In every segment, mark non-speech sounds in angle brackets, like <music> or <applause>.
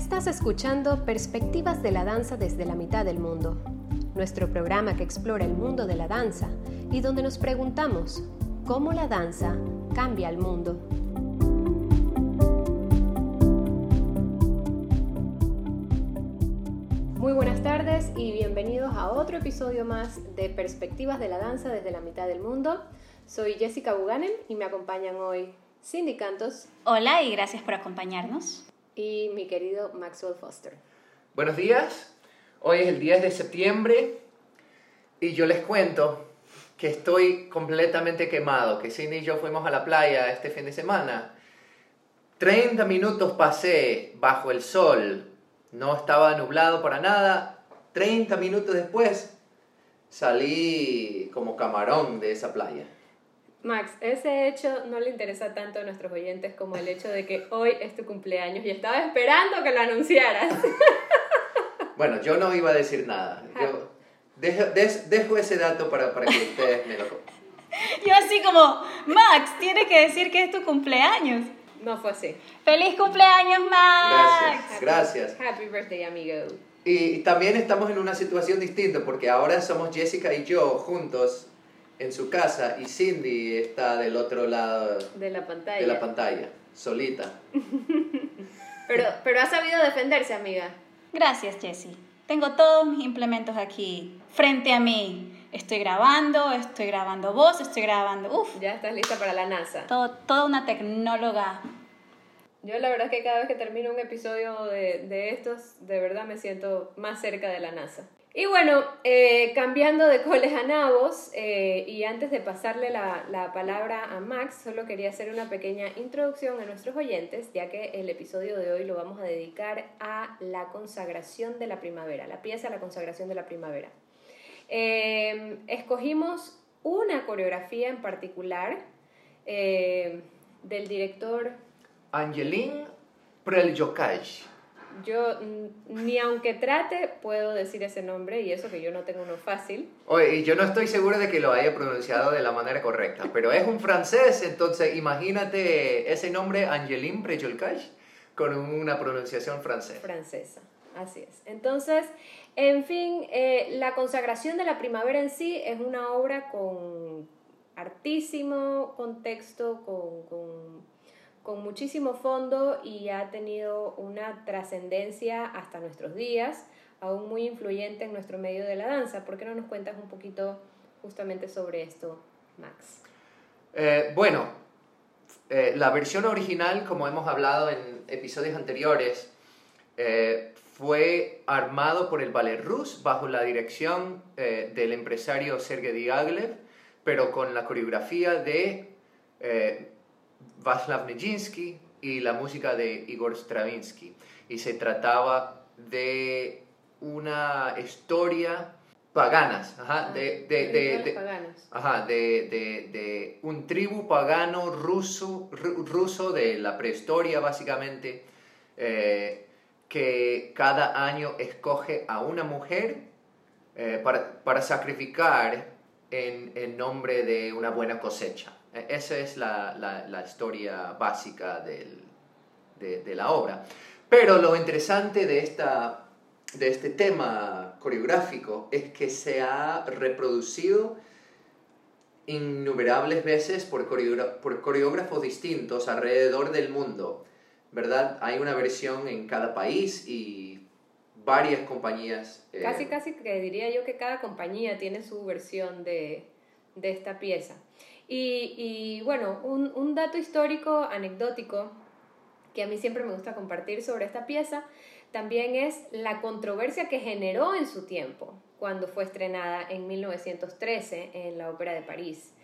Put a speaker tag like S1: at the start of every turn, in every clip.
S1: Estás escuchando Perspectivas de la Danza desde la mitad del mundo, nuestro programa que explora el mundo de la danza y donde nos preguntamos cómo la danza cambia el mundo. Muy buenas tardes y bienvenidos a otro episodio más de Perspectivas de la Danza desde la mitad del mundo. Soy Jessica Buganen y me acompañan hoy Cindy Cantos.
S2: Hola y gracias por acompañarnos.
S1: Y mi querido Maxwell Foster.
S3: Buenos días, hoy es el 10 de septiembre y yo les cuento que estoy completamente quemado, que Cindy y yo fuimos a la playa este fin de semana. 30 minutos pasé bajo el sol, no estaba nublado para nada. 30 minutos después salí como camarón de esa playa.
S1: Max, ese hecho no le interesa tanto a nuestros oyentes como el hecho de que hoy es tu cumpleaños y estaba esperando que lo anunciaras. <laughs>
S3: Bueno, yo no iba a decir nada. Yo dejo, des- dejo ese dato para, para que ustedes me lo...
S2: Yo así como, Max, tienes que decir que es tu cumpleaños.
S1: No fue así.
S2: ¡Feliz cumpleaños, Max!
S3: Gracias, gracias.
S1: Happy birthday, amigo.
S3: Y también estamos en una situación distinta porque ahora somos Jessica y yo juntos en su casa y Cindy está del otro lado
S1: De la pantalla.
S3: de la pantalla, solita. <laughs>
S1: Pero, pero ha sabido defenderse, amiga.
S2: Gracias, Jessie. Tengo todos mis implementos aquí, frente a mí. Estoy grabando, estoy grabando voz, estoy grabando... Uf,
S1: Ya estás lista para la NASA.
S2: todo, toda una tecnóloga.
S1: Yo la verdad es que cada vez que termino un episodio de, de estos, de verdad me siento más cerca de la NASA. Y bueno, eh, cambiando de coles a nabos, eh, y antes de pasarle la, la palabra a Max, solo quería hacer una pequeña introducción a nuestros oyentes, ya que el episodio de hoy lo vamos a dedicar a la consagración de la primavera, la pieza La consagración de la primavera. Eh, escogimos una coreografía en particular del director
S3: Angelin Preljokaj.
S1: Yo mm, ni aunque trate puedo decir ese nombre y eso que yo no tengo uno fácil.
S3: Oye, y yo no estoy seguro de que lo haya pronunciado de la manera correcta, pero es un francés, entonces imagínate ese nombre, Angelin Preljokaj, con una pronunciación francesa.
S1: francesa. Así es. Entonces, en fin, eh, la consagración de la primavera en sí es una obra con hartísimo contexto, con, con, con muchísimo fondo y ha tenido una trascendencia hasta nuestros días, aún muy influyente en nuestro medio de la danza. ¿Por qué no nos cuentas un poquito justamente sobre esto, Max?
S3: Eh, bueno, eh, la versión original, como hemos hablado en episodios anteriores, eh, fue armado por el Ballet Rus bajo la dirección eh, del empresario Sergei Diaghilev, pero con la coreografía de eh, Václav Nijinsky y la música de Igor Stravinsky. Y se trataba de una historia paganas, ajá, de, de- de- de-. Ajá, un tribu pagano ruso, ru- ruso de la prehistoria básicamente, eh, que cada año escoge a una mujer eh, para, para sacrificar en, en nombre de una buena cosecha. Eh, Esa es la, la- historia básica del- de, la obra. Pero lo interesante de, esta, de este tema coreográfico es que se ha reproducido innumerables veces por, por coreógrafos distintos alrededor del mundo, ¿verdad? Hay una versión en cada país y varias compañías. eh,
S1: Casi, casi que diría yo que cada compañía tiene su versión de, de esta pieza. Y, y, bueno, un, un dato histórico, anecdótico, que a mí siempre me gusta compartir sobre esta pieza, también es la controversia que generó en su tiempo, cuando fue estrenada en 1913 en la Ópera de París.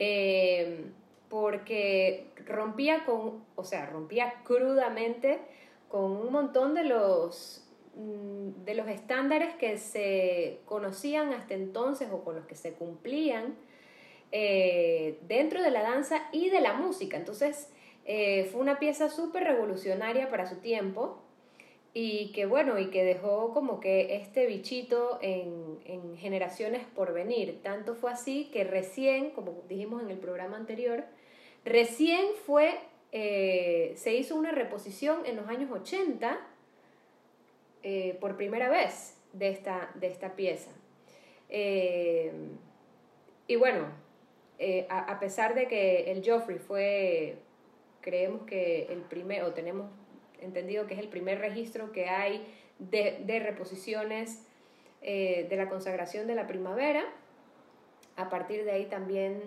S1: Eh, porque rompía con, o sea, rompía crudamente con un montón de los mm, de los estándares que se conocían hasta entonces o con los que se cumplían eh, dentro de la danza y de la música. Entonces, eh, fue una pieza súper revolucionaria para su tiempo y que bueno, y que dejó como que este bichito en, en generaciones por venir. Tanto fue así que recién, como dijimos en el programa anterior, recién fue, eh, se hizo una reposición en los años 80 eh, por primera vez de esta, de esta pieza. Y bueno, eh, a, pesar de que el Joffrey fue, creemos que el primer, o tenemos entendido que es el primer registro que hay de, reposiciones de la consagración de la primavera, a partir de ahí también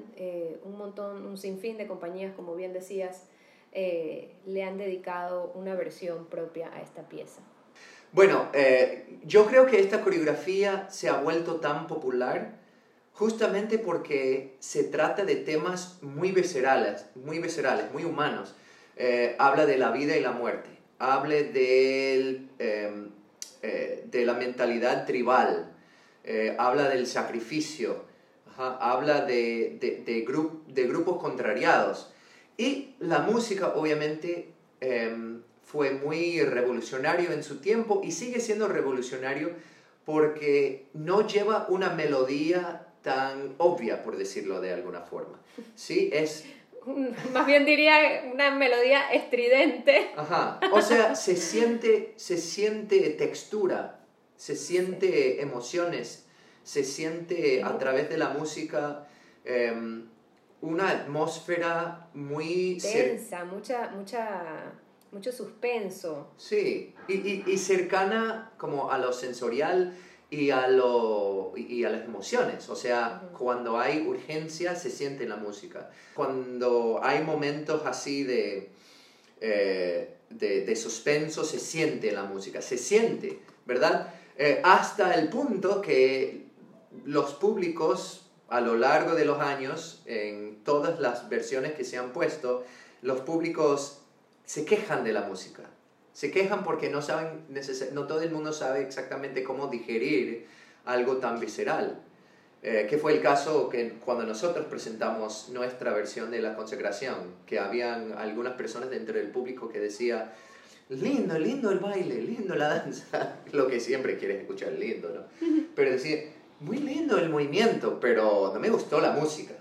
S1: un montón, un sinfín de compañías, como bien decías, le han dedicado una versión propia a esta pieza.
S3: Bueno, eh, yo creo que esta coreografía se ha vuelto tan popular justamente porque se trata de temas muy viscerales, muy viscerales, muy humanos. Eh, habla de la vida y la muerte, habla em, eh, de la mentalidad tribal, habla del sacrificio, habla de, de, de, grupos contrariados. Y la música, obviamente, em, fue muy revolucionario en su tiempo y sigue siendo revolucionario porque no lleva una melodía tan obvia, por decirlo de alguna forma. Sí, es...
S1: Más bien diría una melodía estridente.
S3: Ajá, o sea, se siente, se siente textura, se siente emociones, se siente a través de la música em, una atmósfera muy...
S1: Tensa, mucha, mucha mucho suspenso.
S3: Sí, y, cercana como a lo sensorial y a, lo, y a las emociones. O sea, cuando hay urgencia se siente en la música. Cuando hay momentos así de, eh, de, suspenso se siente en la música, se siente, ¿verdad? Eh, hasta el punto que los públicos a lo largo de los años, en todas las versiones que se han puesto, los públicos se quejan de la música. Se quejan porque no saben, no todo el mundo sabe exactamente cómo digerir algo tan visceral. Eh, que fue el caso que cuando nosotros presentamos nuestra versión de la consagración, que habían algunas personas dentro del público que decía, lindo, lindo el baile, lindo la danza, <laughs> lo que siempre quieres escuchar, lindo, ¿no? Pero decía, muy lindo el movimiento, pero no me gustó la música.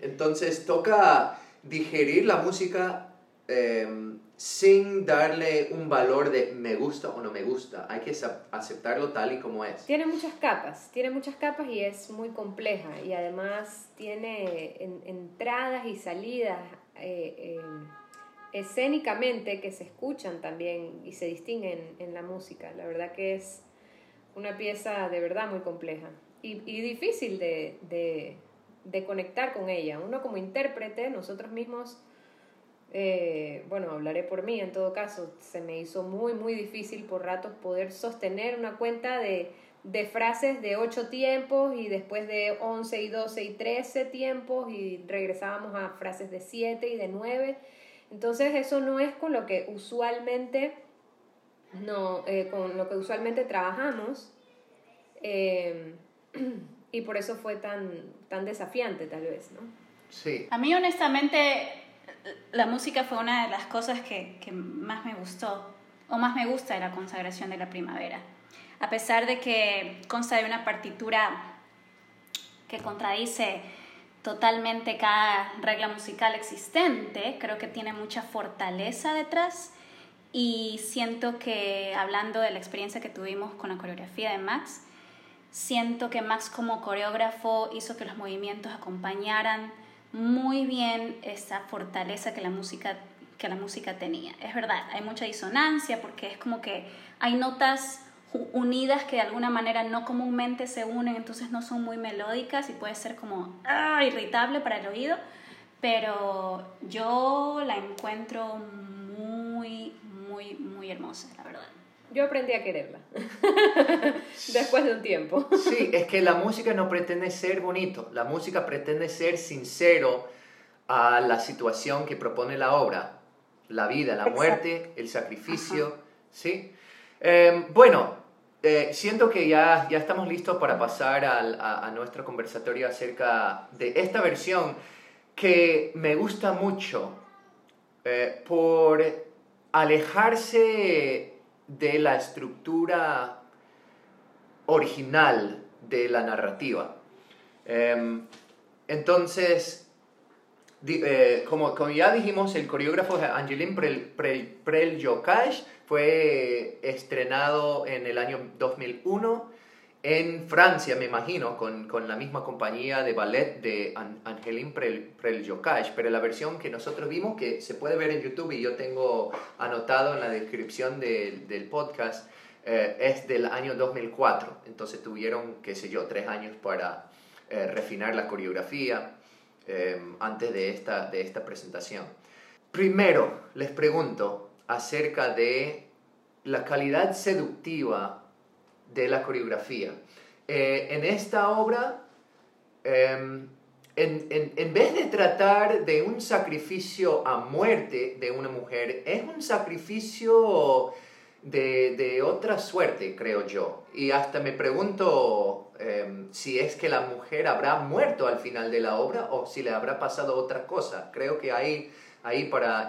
S3: Entonces toca digerir la música Em, sin darle un valor de me gusta o no me gusta. Hay que aceptarlo tal y como es.
S1: Tiene muchas capas, tiene muchas capas y es muy compleja y además tiene entradas y salidas eh, em, escénicamente que se escuchan también y se distinguen en la música. La verdad que es una pieza de verdad muy compleja y, y difícil de, de, de conectar con ella. Uno como intérprete, nosotros mismos eh, bueno, hablaré por mí en todo caso, se me hizo muy, muy difícil por ratos poder sostener una cuenta de, de frases de ocho tiempos y después de 11 y 12 y 13 tiempos y regresábamos a frases de 7 y de 9. Entonces eso no es con lo que usualmente, no, eh, con lo que usualmente trabajamos eh, <clears throat> y por eso fue tan, tan desafiante tal vez, ¿no?
S3: Sí.
S2: A mí honestamente la música fue una de las cosas que, que, más me gustó o más me gusta de la consagración de la primavera. A pesar de que consta de una partitura que contradice totalmente cada regla musical existente, creo que tiene mucha fortaleza detrás y siento que hablando de la experiencia que tuvimos con la coreografía de Max, siento que Max como coreógrafo hizo que los movimientos acompañaran muy bien esa fortaleza que la música que la música tenía. Es verdad, hay mucha disonancia porque es como que hay notas unidas que de alguna manera no comúnmente se unen, entonces no son muy melódicas y puede ser como ah, irritable para el oído, pero yo la encuentro muy, muy, muy hermosa, la verdad.
S1: Yo aprendí a quererla <laughs> después de un tiempo.
S3: Sí, es que la música no pretende ser bonito, la música pretende ser sincero a la situación que propone la obra, la vida, la muerte, el sacrificio, ¿sí? Em, bueno, eh, siento que ya, ya estamos listos para pasar a, nuestro conversatorio acerca de esta versión que me gusta mucho eh, por alejarse de la estructura original de la narrativa. Em, entonces, eh, como, ya dijimos, el coreógrafo Angelin Prel, Prel, fue estrenado en el año 2001 en Francia, me imagino, con, con, la misma compañía de ballet de Angelin Prel, pero la versión que nosotros vimos, que se puede ver en YouTube y yo tengo anotado en la descripción del podcast, eh, es del año 2004. Entonces tuvieron, qué sé yo, tres años para eh, refinar la coreografía eh, antes de esta, de esta presentación. Primero, les pregunto acerca de la calidad seductiva de la coreografía. Eh, en esta obra, em, en, en, en, vez de tratar de un sacrificio a muerte de una mujer, es un sacrificio de, de otra suerte, creo yo. Y hasta me pregunto em, si es que la mujer habrá muerto al final de la obra o si le habrá pasado otra cosa. Creo que hay ahí para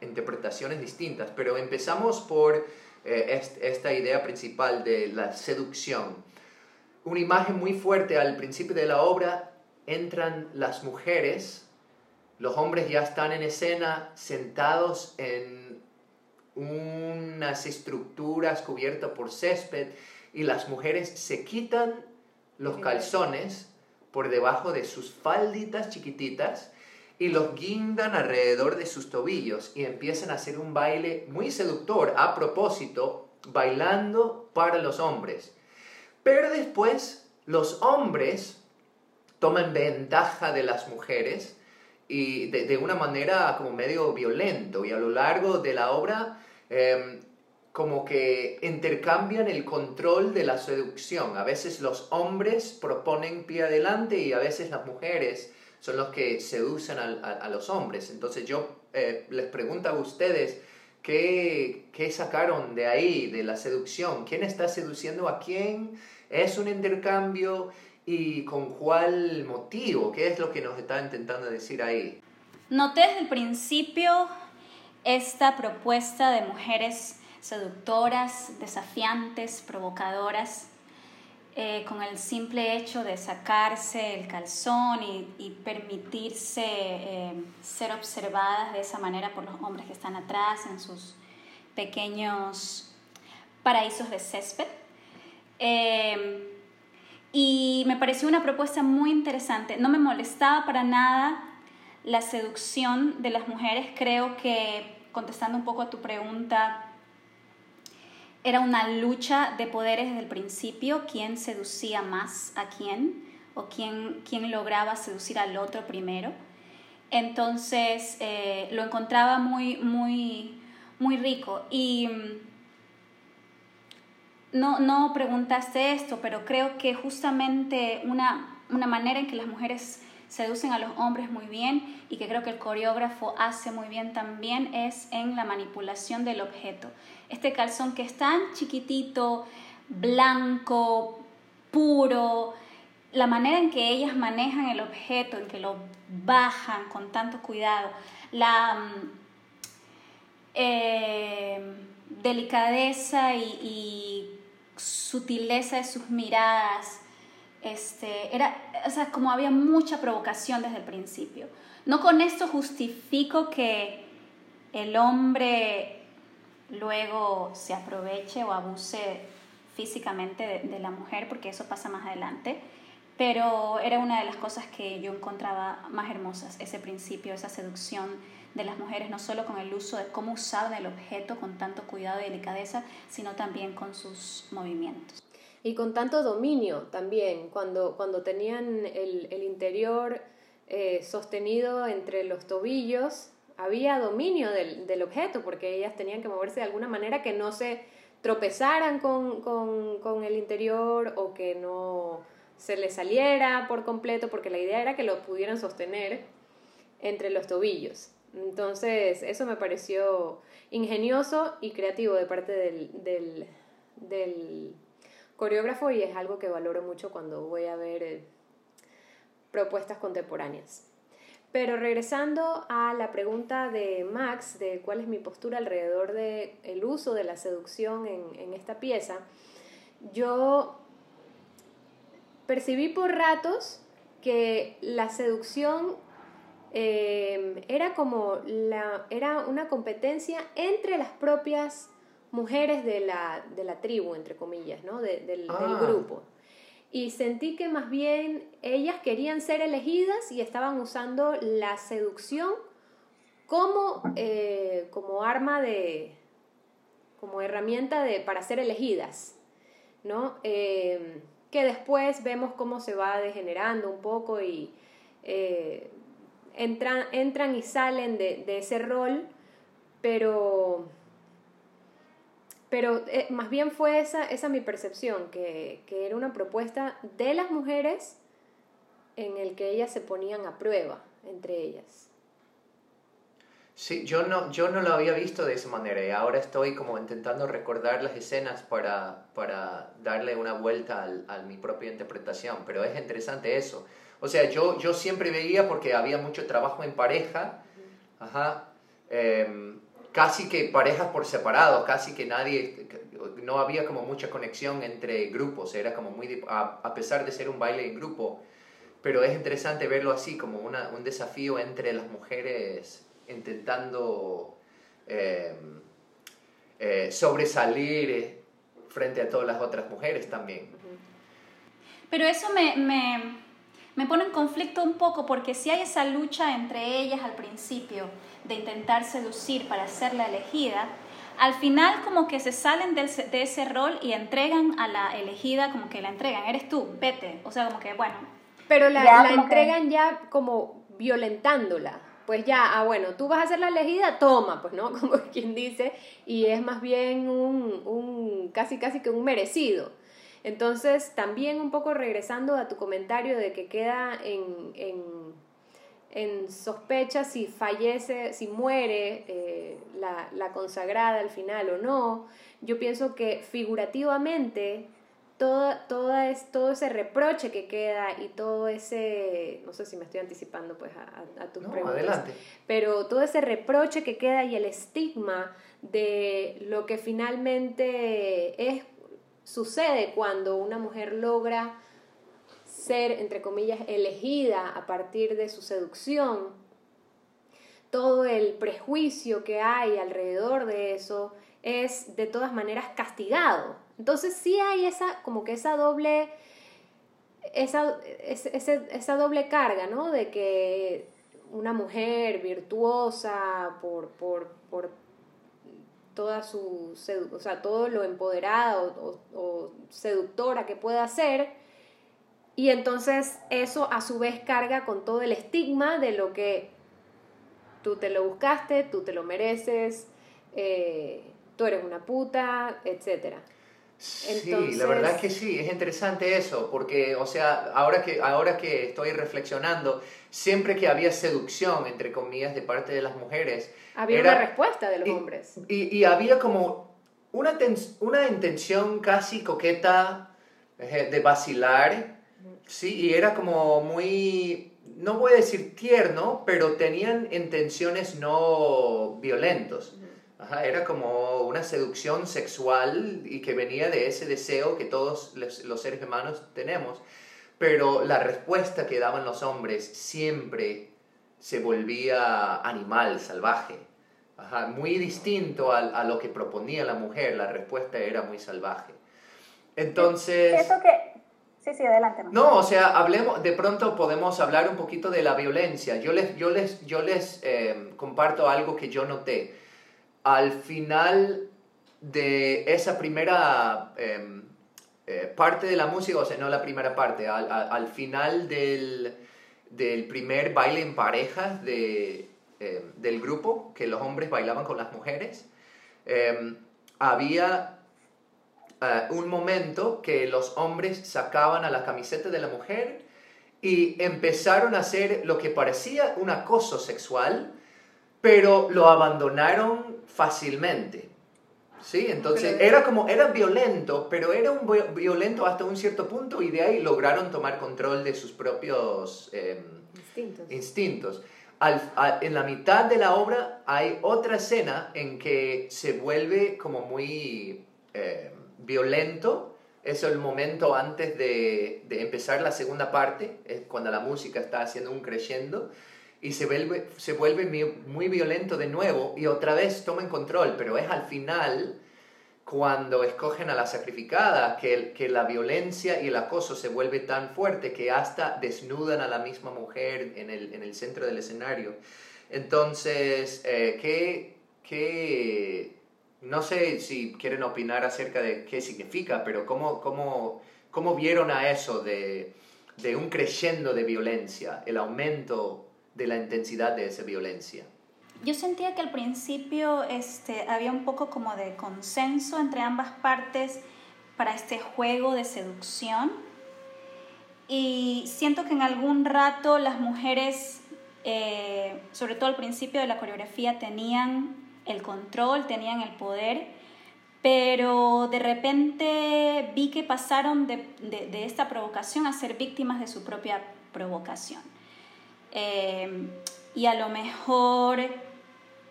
S3: interpretaciones distintas, pero empezamos por eh, esta idea principal de la seducción. Una imagen muy fuerte al principio de la obra, entran las mujeres, los hombres ya están en escena sentados en unas estructuras cubiertas por césped y las mujeres se quitan los calzones por debajo de sus falditas chiquititas y los guindan alrededor de sus tobillos y empiezan a hacer un baile muy seductor a propósito, bailando para los hombres. Pero después los hombres toman ventaja de las mujeres y de, una manera como medio violento y a lo largo de la obra em, como que intercambian el control de la seducción. A veces los hombres proponen pie adelante y a veces las mujeres son los que seducen a, los hombres. Entonces yo eh, les pregunto a ustedes, ¿qué, ¿qué sacaron de ahí, de la seducción? ¿Quién está seduciendo a quién? ¿Es un intercambio? ¿Y con cuál motivo? ¿Qué es lo que nos está intentando decir ahí?
S2: Noté desde el principio esta propuesta de mujeres seductoras, desafiantes, provocadoras, eh, con el simple hecho de sacarse el calzón y, permitirse eh, ser observadas de esa manera por los hombres que están atrás en sus pequeños paraísos de césped. Eh, y me pareció una propuesta muy interesante. No me molestaba para nada la seducción de las mujeres. Creo que, contestando un poco a tu pregunta, era una lucha de poderes desde el principio, quién seducía más a quién o quién, quién lograba seducir al otro primero. Entonces eh, lo encontraba muy, muy, muy rico. Y mm, no, no preguntaste esto, pero creo que justamente una, una manera en que las mujeres seducen a los hombres muy bien y que creo que el coreógrafo hace muy bien también es en la manipulación del objeto. Este calzón que es tan chiquitito, blanco, puro, la manera en que ellas manejan el objeto, en que lo bajan con tanto cuidado, la mm, eh, delicadeza y, y sutileza de sus miradas, este, era, o sea, como había mucha provocación desde el principio. No con esto justifico que el hombre luego se aproveche o abuse físicamente de, la mujer, porque eso pasa más adelante, pero era una de las cosas que yo encontraba más hermosas, ese principio, esa seducción de las mujeres, no solo con el uso de cómo usaban el objeto con tanto cuidado y delicadeza, sino también con sus movimientos.
S1: Y con tanto dominio también, cuando, cuando tenían el, el interior eh, sostenido entre los tobillos, había dominio del, del, objeto, porque ellas tenían que moverse de alguna manera que no se tropezaran con, con, con el interior o que no se les saliera por completo, porque la idea era que lo pudieran sostener entre los tobillos. Entonces, eso me pareció ingenioso y creativo de parte del, del, del coreógrafo y es algo que valoro mucho cuando voy a ver eh, propuestas contemporáneas. Pero regresando a la pregunta de Max de cuál es mi postura alrededor del el uso de la seducción en, en esta pieza, yo percibí por ratos que la seducción eh, era como la, era una competencia entre las propias mujeres de la, de la tribu, entre comillas, ¿no? del, del
S3: Ah.
S1: grupo. Y sentí que más bien ellas querían ser elegidas y estaban usando la seducción como, eh, como arma de, como herramienta de, para ser elegidas, ¿no? Eh, que después vemos cómo se va degenerando un poco y eh, entran, entran y salen de, de ese rol, pero, pero eh, más bien fue esa, esa mi percepción, que, que era una propuesta de las mujeres en el que ellas se ponían a prueba entre ellas.
S3: Sí, yo no, yo no lo había visto de esa manera y ahora estoy como intentando recordar las escenas para, para darle una vuelta al- a mi propia interpretación, pero es interesante eso. O sea, yo, yo siempre veía porque había mucho trabajo en pareja, ajá, em, casi que parejas por separado, casi que nadie, no había como mucha conexión entre grupos, era como muy, a, a pesar de ser un baile en grupo, pero es interesante verlo así, como una, un desafío entre las mujeres intentando eh, eh, sobresalir eh, frente a todas las otras mujeres también.
S2: Pero eso me, me, me pone en conflicto un poco porque si hay esa lucha entre ellas al principio de intentar seducir para ser la elegida, al final como que se salen del- de ese rol y entregan a la elegida como que la entregan, eres tú, vete. O sea, como que bueno,
S1: Pero la,
S4: Ya
S1: la
S4: que-
S1: entregan ya como violentándola. Pues ya, ah, bueno, tú vas a ser la elegida, toma, pues, ¿no? <laughs> Como quien dice, y es más bien un, un casi, casi que un merecido. Entonces, también un poco regresando a tu comentario de que queda en, en, en sospecha si fallece, si muere eh, la, la consagrada al final o no, yo pienso que figurativamente toda, toda es, todo ese reproche que queda y todo ese, no sé si me estoy anticipando pues a, a, a tus
S3: No,
S1: preguntas,
S3: adelante.
S1: pero todo ese reproche que queda y el estigma de lo que finalmente es, sucede cuando una mujer logra ser, entre comillas, elegida a partir de su seducción, todo el prejuicio que hay alrededor de eso es de todas maneras castigado. Entonces sí hay esa, como que esa doble, esa, esa doble carga, ¿no? De que una mujer virtuosa por, por, por toda su, o sea, todo lo empoderada o- o seductora que pueda ser, y entonces eso a su vez carga con todo el estigma de lo que tú te lo buscaste, tú te lo mereces, eh, tú eres una puta, etcétera.
S3: Sí,
S1: Entonces-
S3: la verdad que sí, es interesante eso, porque, o sea, ahora que, ahora que estoy reflexionando, siempre que había seducción, entre comillas, de parte de las mujeres,
S1: Había
S3: Era-
S1: una respuesta de los
S3: y-
S1: hombres.
S3: Y, y había como una, tens- una intención casi coqueta eh, de vacilar, sí, y era como muy, no voy a decir tierno, pero tenían intenciones no violentos. Ajá, era como una seducción sexual y que venía de ese deseo que todos los, seres humanos tenemos. Pero la respuesta que daban los hombres siempre se volvía animal, salvaje. Ajá, muy distinto a, a lo que proponía la mujer, la respuesta era muy salvaje. Entonces...
S4: Siento que... Sí, sí, adelante.
S3: No, o sea, hablemos, de pronto podemos hablar un poquito de la violencia. Yo les, yo les, yo les eh, comparto algo que yo noté. Al final de esa primera eh, eh, parte de la música, o sea, no la primera parte, al, al- al final del, del primer baile en parejas de, eh, del grupo, que los hombres bailaban con las mujeres, eh, había eh, un momento que los hombres sacaban a la camiseta de la mujer y empezaron a hacer lo que parecía un acoso sexual, pero lo abandonaron fácilmente. ¿Sí? Entonces era como, era violento, pero era un vi- violento hasta un cierto punto y de ahí lograron tomar control de sus propios em,
S1: Distintos.
S3: instintos. Al- a- en la mitad de la obra hay otra escena en que se vuelve como muy eh, violento. Es el momento antes de, de empezar la segunda parte, es cuando la música está haciendo un crescendo. y se vuelve, se vuelve muy violento de nuevo y otra vez toman control, pero es al final cuando escogen a la sacrificada que, que la violencia y el acoso se vuelve tan fuerte que hasta desnudan a la misma mujer en el, en el centro del escenario. Entonces, eh, ¿qué, ¿qué, no sé si quieren opinar acerca de qué significa, pero ¿cómo, cómo, cómo vieron a eso de, de un creciendo de violencia, el aumento de la intensidad de esa violencia?
S2: Yo sentía que al principio este, había un poco como de consenso entre ambas partes para este juego de seducción y siento que en algún rato las mujeres, eh, sobre todo al principio de la coreografía, tenían el control, tenían el poder, pero de repente vi que pasaron de, de, esta provocación a ser víctimas de su propia provocación. Eh, y a lo mejor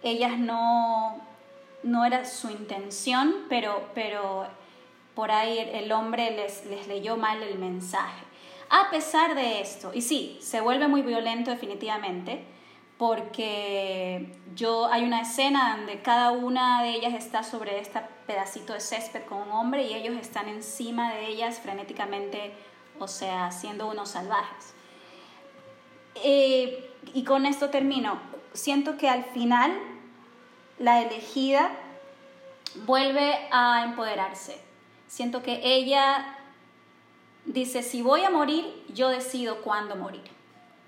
S2: ellas no, no era su intención, pero, pero por ahí el hombre les, les leyó mal el mensaje. A pesar de esto, y sí, se vuelve muy violento definitivamente, porque yo hay una escena donde cada una de ellas está sobre este pedacito de césped con un hombre y ellos están encima de ellas frenéticamente, o sea, siendo unos salvajes. Eh, y con esto termino. Siento que al final la elegida vuelve a empoderarse. Siento que ella dice, si voy a morir, yo decido cuándo morir.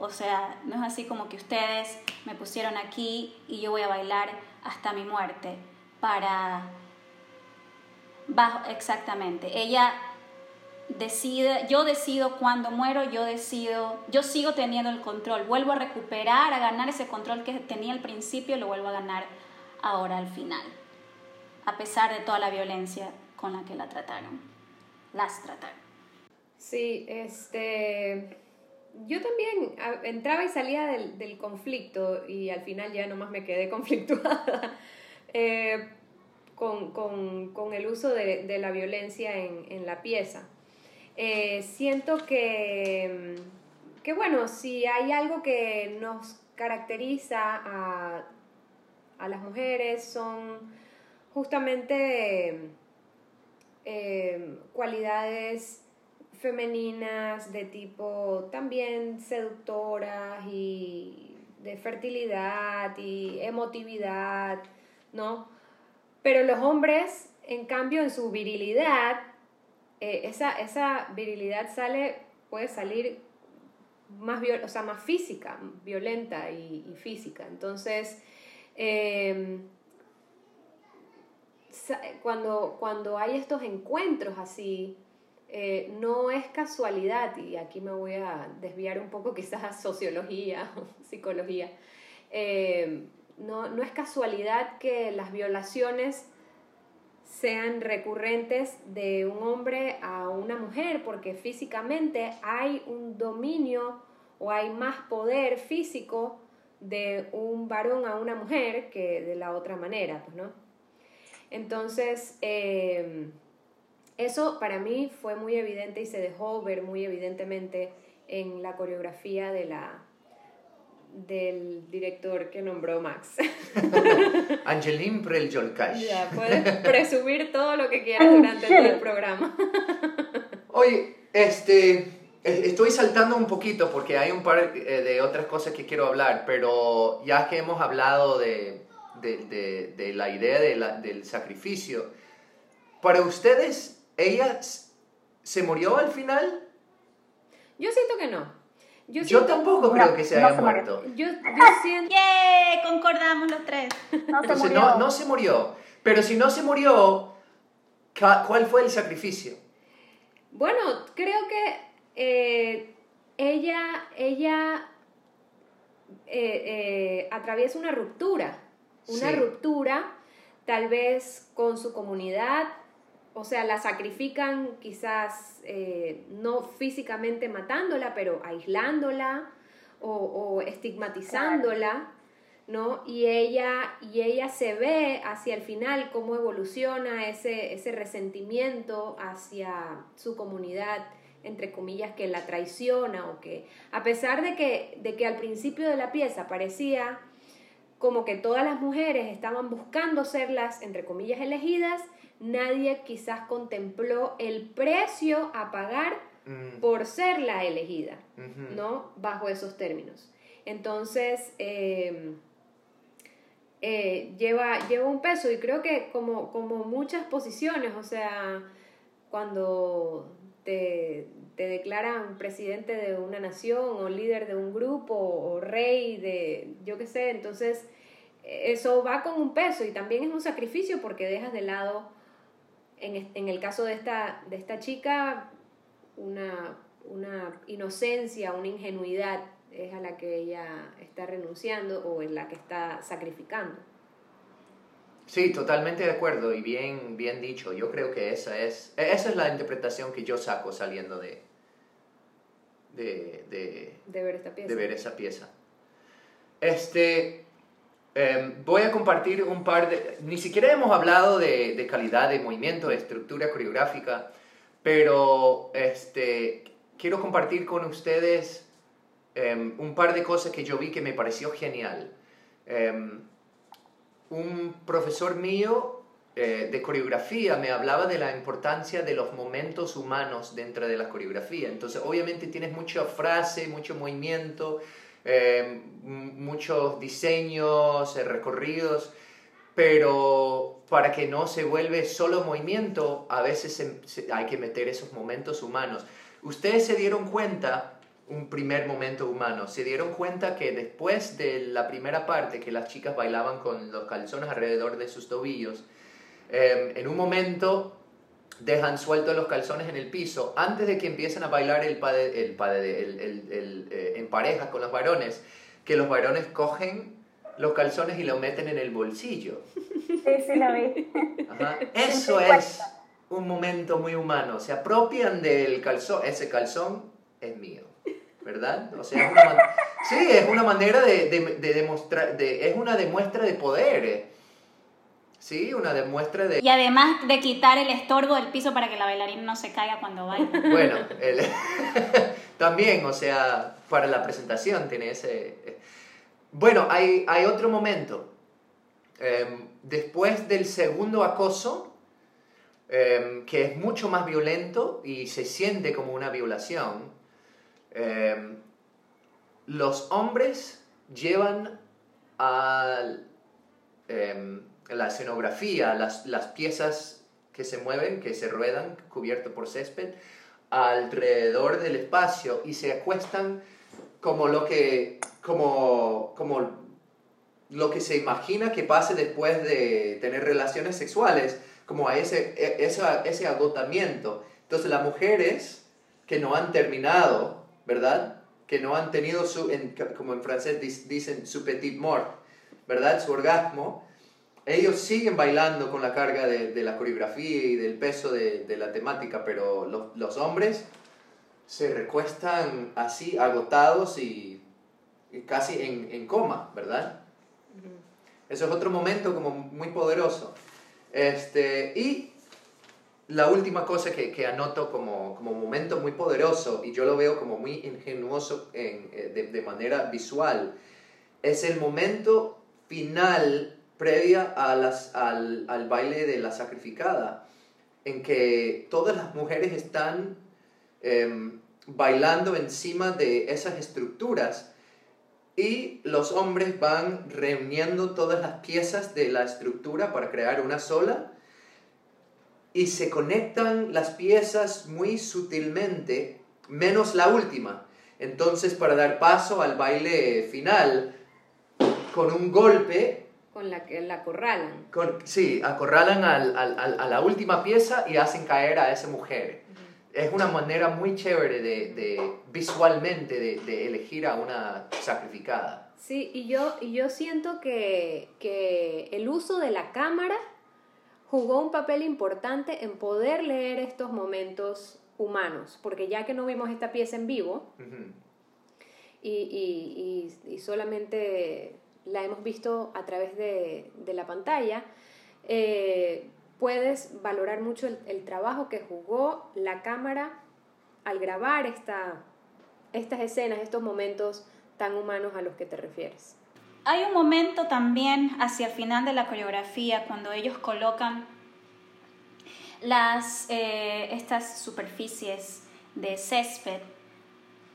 S2: O sea, no es así como que ustedes me pusieron aquí y yo voy a bailar hasta mi muerte para... Bajo, exactamente. Ella decide, yo decido cuándo muero, yo decido, yo sigo teniendo el control, vuelvo a recuperar, a ganar ese control que tenía al principio, lo vuelvo a ganar ahora al final, a pesar de toda la violencia con la que la trataron, las trataron.
S1: Sí, este, yo también entraba y salía del, conflicto y al final ya nomás me quedé <laughs> conflictuada eh, con, el uso de, la violencia en, la pieza. Eh, siento que, que, bueno, si hay algo que nos caracteriza a, las mujeres son justamente eh, cualidades femeninas de tipo también seductoras y de fertilidad y emotividad, ¿no? Pero los hombres, en cambio, en su virilidad, eh, esa, esa, virilidad sale, puede salir más, o sea, más física, violenta y, física. Entonces, em, cuando, cuando hay estos encuentros así, eh, no es casualidad, y aquí me voy a desviar un poco quizás a sociología <laughs> o psicología, eh, no, no es casualidad que las violaciones sean recurrentes de un hombre a una mujer, porque físicamente hay un dominio o hay más poder físico de un varón a una mujer que de la otra manera, pues, ¿no? Entonces, eh, eso para mí fue muy evidente y se dejó ver muy evidentemente en la coreografía de la, del director que nombró Max. <laughs>
S3: Angeline Preljolkash.
S1: Ya, puedes presumir todo lo que quieras durante todo el programa. <laughs>
S3: Oye, este, estoy saltando un poquito porque hay un par eh, de otras cosas que quiero hablar, pero ya que hemos hablado de, de, de, la idea del sacrificio, para ustedes ¿Ella se murió al final?
S1: Yo siento que no.
S3: Yo, tampoco creo que se haya muerto.
S1: Yo, siento...
S2: ¡Yeah! Concordamos los tres.
S3: No se, murió. No, se murió. Pero si no se murió, ¿cuál fue el sacrificio?
S1: Bueno, creo que eh, ella, ella eh, eh, atraviesa una ruptura. Una ruptura tal vez con su comunidad, o sea, la sacrifican quizás eh, no físicamente matándola, pero aislándola o, estigmatizándola, ¿no? Y ella, y ella se ve hacia el final cómo evoluciona ese, ese resentimiento hacia su comunidad entre comillas, que la traiciona o que, a pesar de que, de que al principio de la pieza parecía como que todas las mujeres estaban buscando ser las, entre comillas, elegidas, nadie quizás contempló el precio a pagar mm. por ser la elegida, ¿no? Bajo esos términos. Entonces, em, eh, lleva, lleva un peso y creo que como, como muchas posiciones, o sea, cuando te, te, declaran presidente de una nación o líder de un grupo o rey de, yo qué sé, entonces eso va con un peso y también es un sacrificio porque dejas de lado, en, en el caso de esta, de esta chica, una, una inocencia, una ingenuidad es a la que ella está renunciando o en la que está sacrificando.
S3: Sí, totalmente de acuerdo y bien, bien dicho. Yo creo que esa es, esa es la interpretación que yo saco saliendo de, de,
S1: de, ver, esta pieza.
S3: de ver esa pieza. Este, em, voy a compartir un par de... Ni siquiera hemos hablado de, de calidad de movimiento, de estructura coreográfica, pero este, quiero compartir con ustedes em, un par de cosas que yo vi que me pareció genial. Em, un profesor mío eh, de coreografía me hablaba de la importancia de los momentos humanos dentro de la coreografía. Entonces, obviamente tienes mucha frase, mucho movimiento, eh, muchos diseños, eh, recorridos, pero para que no se vuelve solo movimiento, a veces hay que meter esos momentos humanos. Ustedes se dieron cuenta un primer momento humano. Se dieron cuenta que después de la primera parte, que las chicas bailaban con los calzones alrededor de sus tobillos, em, en un momento dejan sueltos los calzones en el piso, antes de que empiecen a bailar el, el, el, eh, en pareja con los varones, que los varones cogen los calzones y lo meten en el bolsillo.
S4: Sí, sí, lo vi. <laughs>
S3: Eso es un momento muy humano. Se apropian del calzón, ese calzón es mío. ¿verdad? O sea, es una sí, es una manera de, de, demostrar, de, es una demuestra de poder. Sí, una demuestra de...
S2: Y además de quitar el estorbo del piso para que la bailarina no se caiga cuando baila.
S3: Bueno, <laughs> también, o sea, para la presentación tiene ese... Eh. Bueno, hay, hay otro momento. Em, después del segundo acoso, em, que es mucho más violento y se siente como una violación, Em, los hombres llevan a em, la escenografía, las, las, piezas que se mueven, que se ruedan, cubierto por césped, alrededor del espacio y se acuestan como lo que, como, como lo que se imagina que pase después de tener relaciones sexuales, como a ese, e, ese, ese agotamiento. Entonces las mujeres que no han terminado ¿verdad? Que no han tenido su, como en francés dicen, su petit mort, ¿verdad? Su orgasmo. Ellos siguen bailando con la carga de, la coreografía y del peso de, la temática, pero los, hombres se recuestan así, agotados y, casi en, coma, ¿verdad? Eso es otro momento como muy poderoso. Este, y la última cosa que, que anoto como, como, momento muy poderoso, y yo lo veo como muy ingenuoso en, eh, de, de, manera visual, es el momento final previa a las, al, al, baile de la sacrificada, en que todas las mujeres están em, bailando encima de esas estructuras y los hombres van reuniendo todas las piezas de la estructura para crear una sola y se conectan las piezas muy sutilmente, menos la última. Entonces, para dar paso al baile final, con un golpe...
S1: Con la que la acorralan.
S3: Con, sí, acorralan al, al, a la última pieza y hacen caer a esa mujer. Es una manera muy chévere de, de visualmente de, de, elegir a una sacrificada.
S1: Sí, y yo, y yo siento que, que el uso de la cámara jugó un papel importante en poder leer estos momentos humanos, porque ya que no vimos esta pieza en vivo y, solamente la hemos visto a través de, la pantalla, eh, puedes valorar mucho el, trabajo que jugó la cámara al grabar esta, estas escenas, estos momentos tan humanos a los que te refieres.
S2: Hay un momento también hacia el final de la coreografía cuando ellos colocan las, eh, estas superficies de césped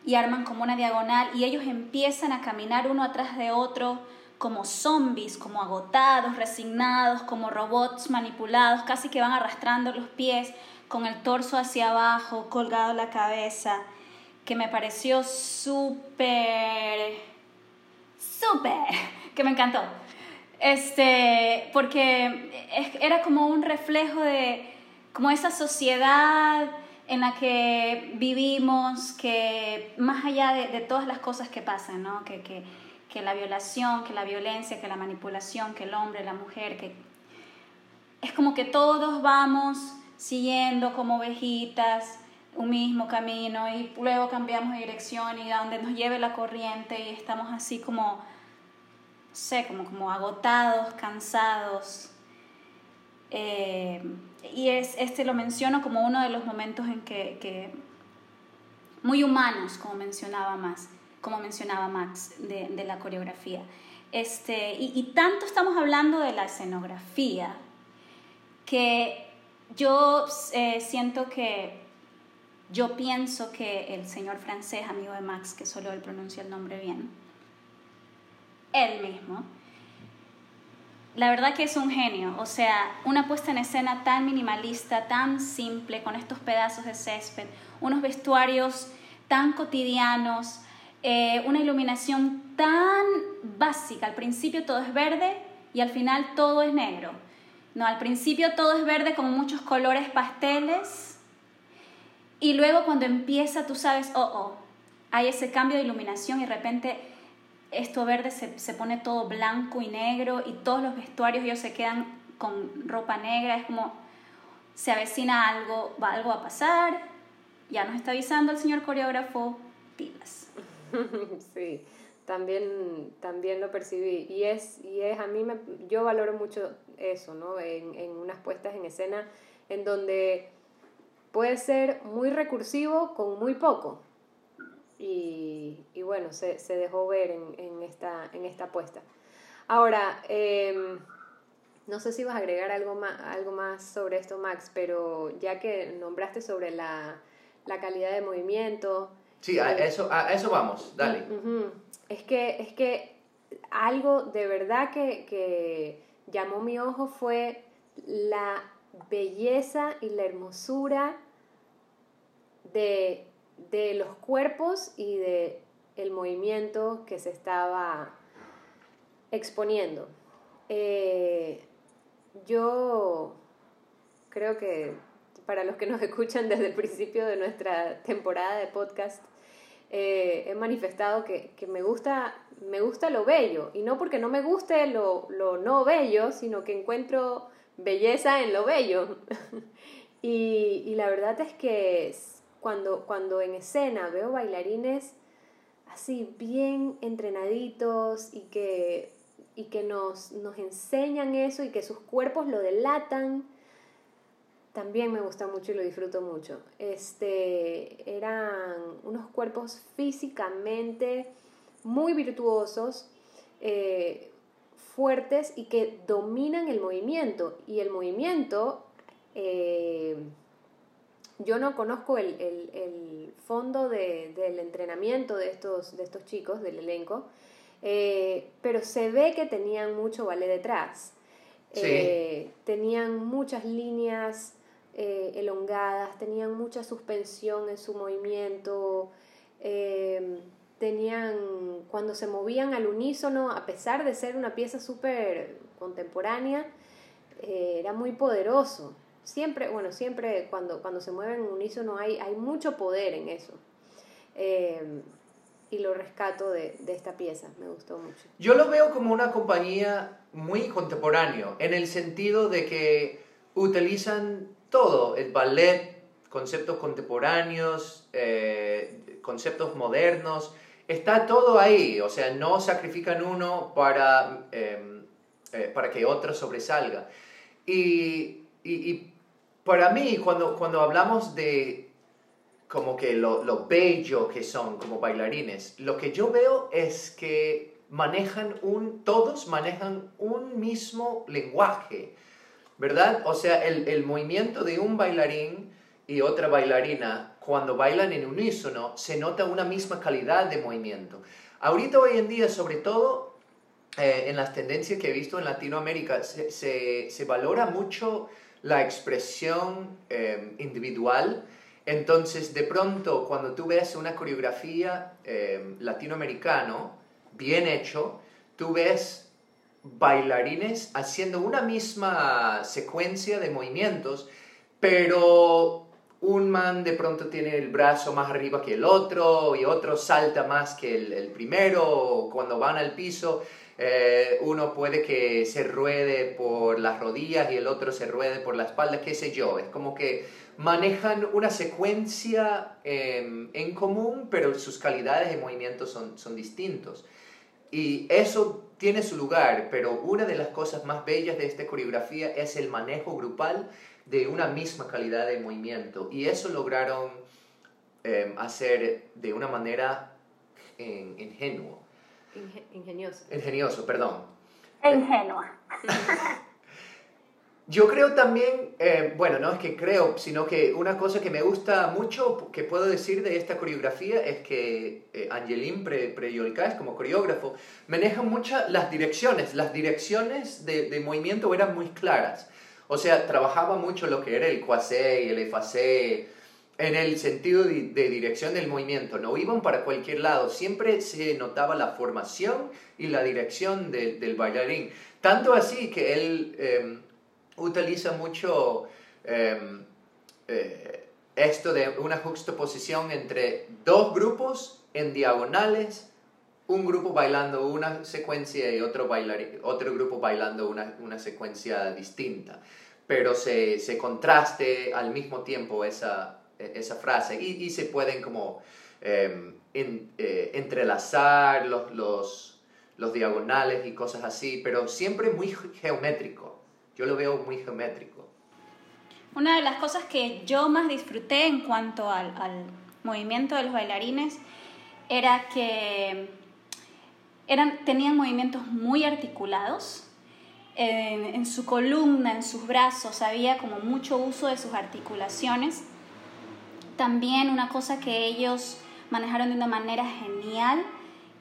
S2: y arman como una diagonal y ellos empiezan a caminar uno atrás de otro como zombies, como agotados, resignados, como robots manipulados, casi que van arrastrando los pies con el torso hacia abajo, colgado la cabeza, que me pareció súper, súper, que me encantó. Este, porque era como un reflejo de como esa sociedad en la que vivimos, que más allá de, todas las cosas que pasan, ¿no? que, que, que, la violación, que la violencia, que la manipulación, que el hombre, la mujer, que es como que todos vamos siguiendo como ovejitas un mismo camino y luego cambiamos de dirección y a donde nos lleve la corriente y estamos así como, no sé, como, como agotados, cansados. Eh, y es, este lo menciono como uno de los momentos en que, que muy humanos, como mencionaba Max, como mencionaba Max, de, de la coreografía. Este, y, y, tanto estamos hablando de la escenografía que yo eh, siento que, yo pienso que el señor francés, amigo de Max, que solo él pronuncia el nombre bien, él mismo, la verdad que es un genio, o sea, una puesta en escena tan minimalista, tan simple, con estos pedazos de césped, unos vestuarios tan cotidianos, eh, una iluminación tan básica. Al principio todo es verde y al final todo es negro. No, al principio todo es verde con muchos colores pasteles y luego cuando empieza tú sabes, oh, oh, hay ese cambio de iluminación y de repente esto verde se, se, pone todo blanco y negro y todos los vestuarios ellos se quedan con ropa negra, es como se avecina algo, va algo a pasar, ya nos está avisando el señor coreógrafo, pilas. <laughs>
S1: sí, también, también lo percibí y es, y es a mí, me, yo valoro mucho eso, ¿no? En, en unas puestas en escena en donde puede ser muy recursivo con muy poco. Y, y bueno, se, se, dejó ver en, en, esta, en esta apuesta. Ahora, eh, no sé si vas a agregar algo más, algo más sobre esto, Max, pero ya que nombraste sobre la, la calidad de movimiento.
S3: Sí, a eso, a eso vamos, dale.
S1: es, que, es que algo de verdad que, que llamó mi ojo fue la belleza y la hermosura de de los cuerpos y de el movimiento que se estaba exponiendo. Eh, yo creo que para los que nos <laughs> escuchan desde el principio de nuestra temporada de podcast, eh, he manifestado que, me, gusta, me gusta lo bello, y no porque no me guste lo, lo no bello, sino que encuentro belleza en lo bello. <laughs> y, y la verdad es que cuando, cuando en escena veo bailarines así bien entrenaditos y que, y que nos, nos enseñan eso y que sus cuerpos lo delatan, también me gusta mucho y lo disfruto mucho. Este, eran unos cuerpos físicamente muy virtuosos, eh, fuertes y que dominan el movimiento. Y el movimiento eh, yo no conozco el, el, fondo de, del entrenamiento de estos, de estos chicos, del elenco, eh, pero se ve que tenían mucho ballet detrás. Eh, tenían muchas líneas eh, elongadas, tenían mucha suspensión en su movimiento, tenían, cuando se movían al unísono, a pesar de ser una pieza súper contemporánea, era muy poderoso siempre, bueno, siempre cuando, cuando se mueven en unísono hay, hay mucho poder en eso. Eh, y lo rescato de, de, esta pieza, me gustó mucho.
S3: Yo lo veo como una compañía muy contemporáneo, en el sentido de que utilizan todo, el ballet, conceptos contemporáneos, eh, conceptos modernos, está todo ahí, o sea, no sacrifican uno para, eh, para que otro sobresalga. Y, y, y para mí, cuando, cuando hablamos de, como que lo, lo bello que son como bailarines. Lo que yo veo es que manejan un, todos manejan un mismo lenguaje, ¿verdad? O sea, el, el movimiento de un bailarín y otra bailarina, cuando bailan en unísono, se nota una misma calidad de movimiento. Ahorita hoy en día, sobre todo eh, en las tendencias que he visto en Latinoamérica, se, se, valora mucho la expresión eh, individual. Entonces, de pronto, cuando tú ves una coreografía eh, latinoamericano bien hecho, tú ves bailarines haciendo una misma secuencia de movimientos, pero un man de pronto tiene el brazo más arriba que el otro y otro salta más que el, primero, cuando van al piso eh, uno puede que se ruede por las rodillas y el otro se ruede por la espalda, qué sé yo, es como que manejan una secuencia em, en común, pero sus calidades de movimiento son, son distintos. Y eso tiene su lugar, pero una de las cosas más bellas de esta coreografía es el manejo grupal de una misma calidad de movimiento. Y eso lograron em, hacer de una manera ingenua.
S1: Ingenioso.
S3: Ingenioso, perdón.
S4: Ingenua. <laughs>
S3: Yo creo también, eh, bueno, no es que creo, sino que una cosa que me gusta mucho, que puedo decir de esta coreografía, es que eh, Angelín Pre, como coreógrafo, maneja muchas las direcciones. Las direcciones de, de movimiento eran muy claras. O sea, trabajaba mucho lo que era el quasé y el efacé en el sentido de, dirección del movimiento. No iban para cualquier lado. Siempre se notaba la formación y la dirección del bailarín. Tanto así que él em, utiliza mucho em, eh, esto de una juxtaposición entre dos grupos en diagonales un grupo bailando una secuencia y otro, otro grupo bailando una, secuencia distinta, pero se, contraste al mismo tiempo esa, esa frase y, se pueden como em, eh, entrelazar los, los, los diagonales y cosas así, pero siempre muy geométrico. Yo lo veo muy geométrico.
S2: Una de las cosas que yo más disfruté en cuanto al, al movimiento de los bailarines era que eran, tenían movimientos muy articulados. En, su columna, en sus brazos, había como mucho uso de sus articulaciones. También una cosa que ellos manejaron de una manera genial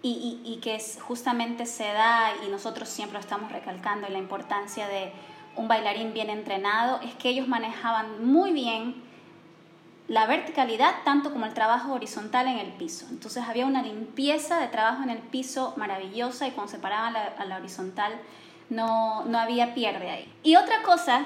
S2: y, y, que justamente se da, y nosotros siempre estamos recalcando, la importancia de un bailarín bien entrenado, es que ellos manejaban muy bien la verticalidad tanto como el trabajo horizontal en el piso. Entonces había una limpieza de trabajo en el piso maravillosa y cuando se paraban a la, horizontal no, no había pierde ahí. Y otra cosa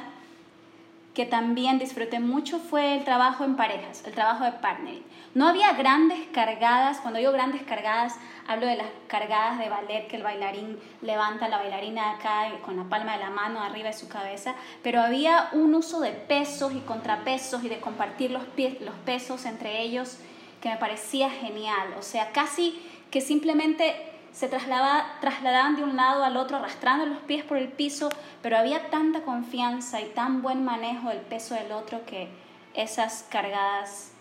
S2: que también disfruté mucho fue el trabajo en parejas, el trabajo de partnering. No había grandes cargadas, cuando digo grandes cargadas, hablo de las cargadas de ballet que el bailarín levanta la bailarina acá con la palma de la mano arriba de su cabeza, pero había un uso de pesos y contrapesos y de compartir los, los pesos entre ellos que me parecía genial. O sea, casi que simplemente se trasladaban de un lado al otro arrastrando los pies por el piso, pero había tanta confianza y tan buen manejo del peso del otro que esas cargadas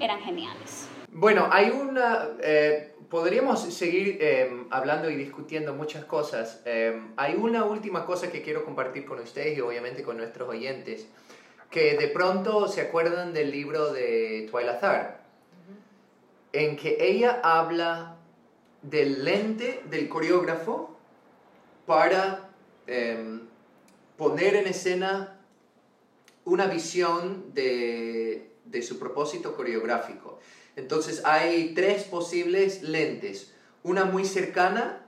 S2: eran geniales.
S3: Bueno, hay una... Eh, podríamos seguir em, hablando y discutiendo muchas cosas. Em, hay una última cosa que quiero compartir con ustedes y obviamente con nuestros oyentes, que de pronto se acuerdan del libro de Twyla en que ella habla del lente del coreógrafo para em, poner en escena una visión de, de su propósito coreográfico. Entonces hay tres posibles lentes. Una muy cercana,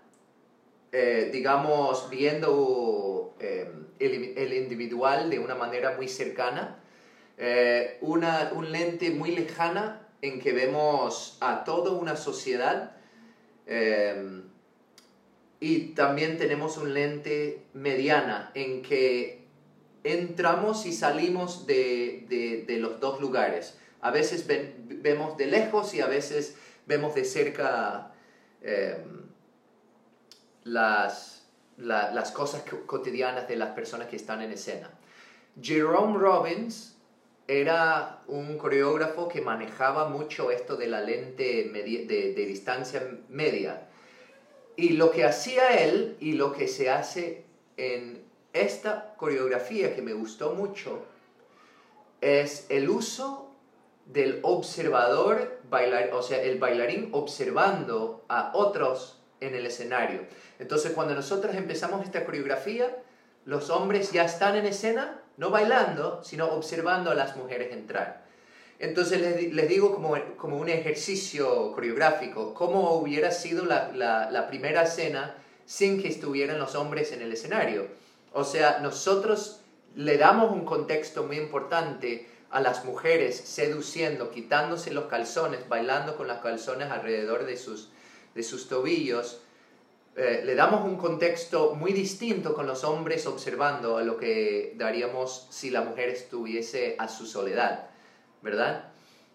S3: eh, digamos, viendo em, el, individual de una manera muy cercana. Eh, una, un lente muy lejana en que vemos a toda una sociedad. Em, y también tenemos un lente mediana en que entramos y salimos de, de los dos lugares. A veces vemos de lejos y a veces vemos de cerca em, las, cosas cotidianas de las personas que están en escena. Jerome Robbins era un coreógrafo que manejaba mucho esto de la lente de, de distancia media. Y lo que hacía él y lo que se hace en esta coreografía que me gustó mucho es el uso del observador, bailar, o sea, el bailarín observando a otros en el escenario. Entonces, cuando nosotros empezamos esta coreografía, los hombres ya están en escena, no bailando, sino observando a las mujeres entrar. Entonces les, digo como, como, un ejercicio coreográfico, cómo hubiera sido la, la primera escena sin que estuvieran los hombres en el escenario. O sea, nosotros le damos un contexto muy importante a las mujeres seduciendo, quitándose los calzones, bailando con los calzones alrededor de sus, de sus tobillos. Eh, le damos un contexto muy distinto con los hombres observando a lo que daríamos si la mujer estuviese a su soledad, ¿verdad?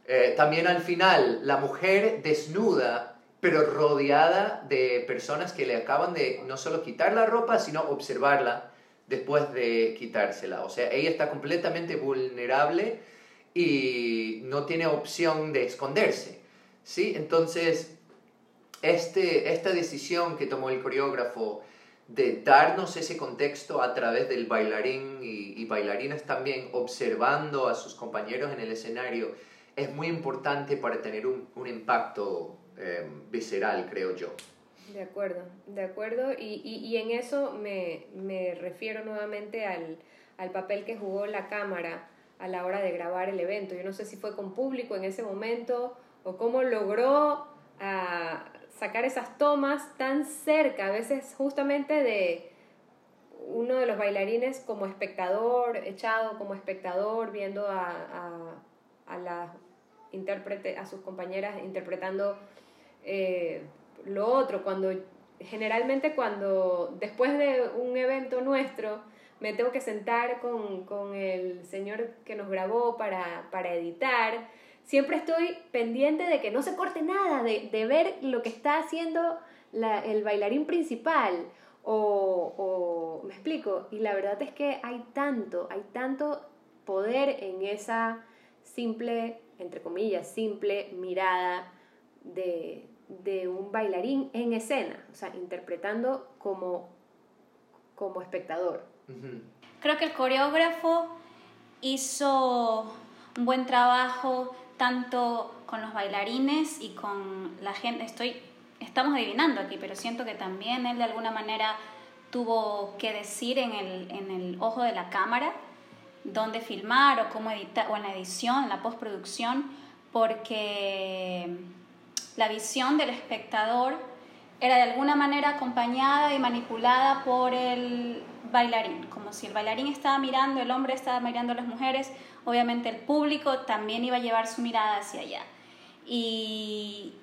S3: Eh, también al final, la mujer desnuda, pero rodeada de personas que le acaban de no solo quitar la ropa, sino observarla después de quitársela. O sea, ella está completamente vulnerable y no tiene opción de esconderse. ¿sí? Entonces, este, esta decisión que tomó el coreógrafo de darnos ese contexto a través del bailarín y, bailarinas también, observando a sus compañeros en el escenario, es muy importante para tener un, impacto eh, visceral, creo yo.
S1: De acuerdo, de acuerdo. Y, y, en eso me, me refiero nuevamente al, al, papel que jugó la cámara a la hora de grabar el evento. Yo no sé si fue con público en ese momento o cómo logró ah, sacar esas tomas tan cerca, a veces justamente de uno de los bailarines como espectador, echado como espectador, viendo a, a, a la intérprete, a sus compañeras interpretando eh, lo otro, cuando generalmente cuando después de un evento nuestro me tengo que sentar con, con el señor que nos grabó para, para, editar, siempre estoy pendiente de que no se corte nada, de, de ver lo que está haciendo la, el bailarín principal. O, o, me explico, y la verdad es que hay tanto, hay tanto poder en esa simple, entre comillas, simple mirada de, de un bailarín en escena, o sea, interpretando como, como espectador.
S2: Creo que el coreógrafo hizo un buen trabajo tanto con los bailarines y con la gente. Estoy, estamos adivinando aquí, pero siento que también él de alguna manera tuvo que decir en el, en el ojo de la cámara dónde filmar o cómo editar, o en la edición, en la postproducción, porque la visión del espectador era de alguna manera acompañada y manipulada por el bailarín, como si el bailarín estaba mirando, el hombre estaba mirando a las mujeres, obviamente el público también iba a llevar su mirada hacia allá. Y,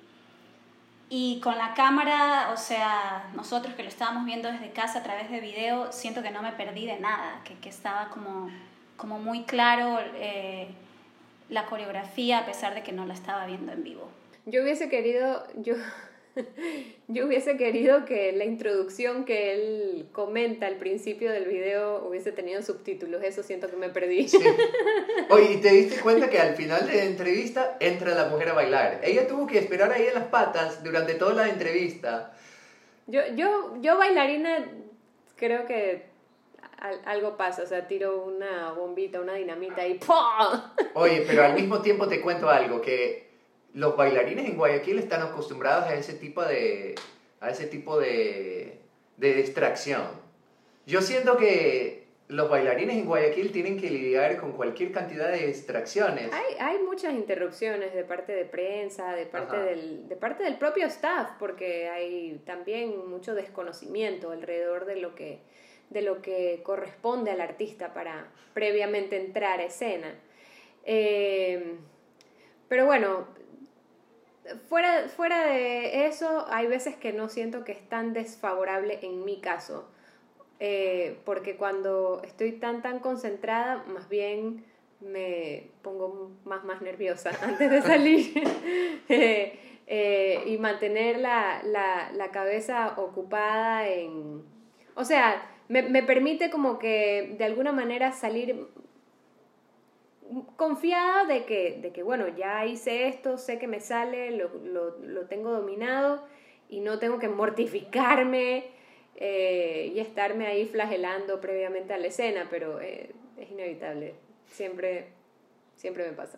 S2: y con la cámara, o sea, nosotros que lo estábamos viendo desde casa a través de video, siento que no me perdí de nada, que, que estaba como, como muy claro eh, la coreografía a pesar de que no la estaba viendo en vivo.
S1: Yo hubiese querido, yo, <laughs> yo hubiese querido que la introducción que él comenta al principio del video hubiese tenido subtítulos. Eso siento que me perdí. <laughs>
S3: Oye, ¿y te diste cuenta que al final de la entrevista entra la mujer a bailar? Ella tuvo que esperar ahí en las patas durante toda la entrevista.
S1: Yo, yo, yo bailarina, creo que algo pasa, o sea, tiro una bombita, una dinamita y ¡pum!
S3: Oye, pero al <laughs> mismo tiempo te cuento algo, que los bailarines en Guayaquil están acostumbrados a ese tipo de, a ese tipo de, de distracción. Yo siento que los bailarines en Guayaquil tienen que lidiar con cualquier cantidad de distracciones.
S1: Hay, hay muchas interrupciones de parte de prensa, de parte, del, de parte del propio staff, porque hay también mucho desconocimiento alrededor de lo que, de lo que corresponde al artista para previamente entrar a escena. Eh, pero bueno, fuera, fuera de eso, hay veces que no siento que es tan desfavorable en mi caso, eh, porque cuando estoy tan, tan concentrada, más bien me pongo más, más nerviosa <laughs> antes de salir. <laughs> Eh, eh, y mantener la, la, la, cabeza ocupada en... O sea, me, me permite como que de alguna manera salir confiada de que, de que, bueno, ya hice esto, sé que me sale, lo, lo, lo tengo dominado y no tengo que mortificarme eh, y estarme ahí flagelando previamente a la escena, pero eh, es inevitable, siempre, siempre me pasa.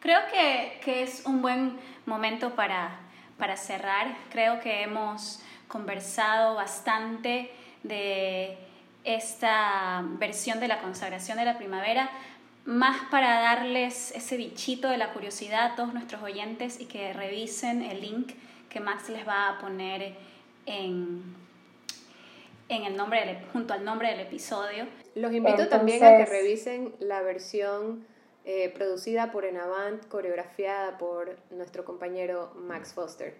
S2: Creo que, que es un buen momento para, para cerrar, creo que hemos conversado bastante de esta versión de la consagración de la primavera, más para darles ese bichito de la curiosidad a todos nuestros oyentes y que revisen el link que Max les va a poner en, en el nombre junto al nombre del episodio.
S1: Los invito también a que revisen la versión eh, producida por Enavant, coreografiada por nuestro compañero Max Foster.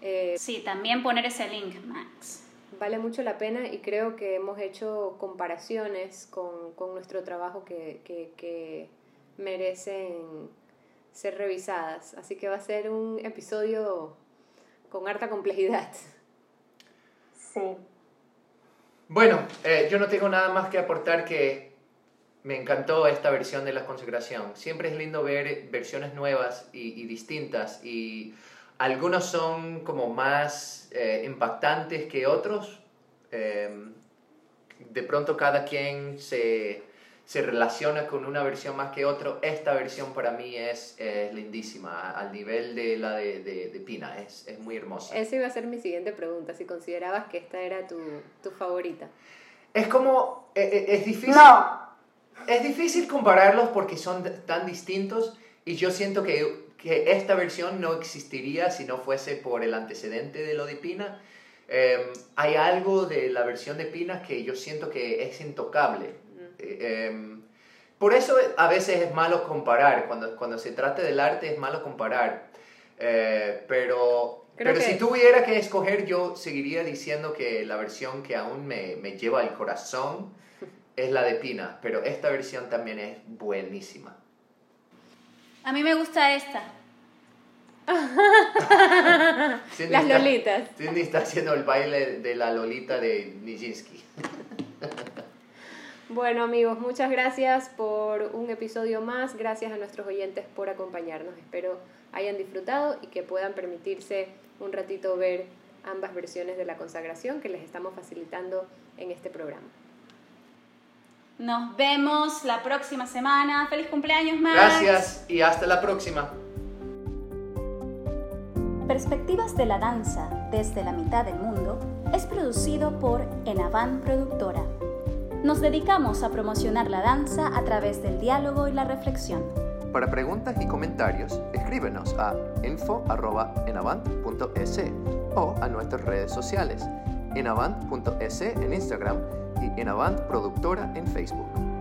S2: Eh, sí, también poner ese link, Max
S1: vale mucho la pena y creo que hemos hecho comparaciones con, con nuestro trabajo que, que, que, merecen ser revisadas. Así que va a ser un episodio con harta complejidad.
S4: Sí.
S3: Bueno, eh, yo no tengo nada más que aportar que me encantó esta versión de la consagración. Siempre es lindo ver versiones nuevas y, y distintas y algunos son como más eh, impactantes que otros. Em, de pronto cada quien se, se, relaciona con una versión más que otro. Esta versión para mí es, lindísima, al nivel de la de, de, Pina, es, es, muy hermosa.
S1: Esa iba a ser mi siguiente pregunta, si considerabas que esta era tu, tu favorita.
S3: Es como, es, e, es difícil...
S4: No.
S3: Es difícil compararlos porque son tan distintos y yo siento que que esta versión no existiría si no fuese por el antecedente de lo de Pina. Em, hay algo de la versión de Pina que yo siento que es intocable. Eh, por eso a veces es malo comparar, cuando, cuando se trata del arte es malo comparar. Eh, pero pero si tuviera que escoger, yo seguiría diciendo que la versión que aún me, me lleva al corazón <laughs> es la de Pina, pero esta versión también es buenísima.
S2: A mí me gusta esta. <laughs>
S1: Las lolitas.
S3: Cindy está haciendo el baile de la lolita de Nijinsky. <laughs>
S1: Bueno amigos, muchas gracias por un episodio más. Gracias a nuestros oyentes por acompañarnos. Espero hayan disfrutado y que puedan permitirse un ratito ver ambas versiones de la consagración que les estamos facilitando en este programa.
S2: Nos vemos la próxima semana. Feliz cumpleaños, Max.
S3: Gracias y hasta la próxima.
S2: Perspectivas de la danza desde la mitad del mundo es producido por Enavan Productora. Nos dedicamos a promocionar la danza a través del diálogo y la reflexión.
S3: Para preguntas y comentarios, escríbenos a info.enavant.es o a nuestras redes sociales, enavant.es en Instagram y Enavant Productora en Facebook.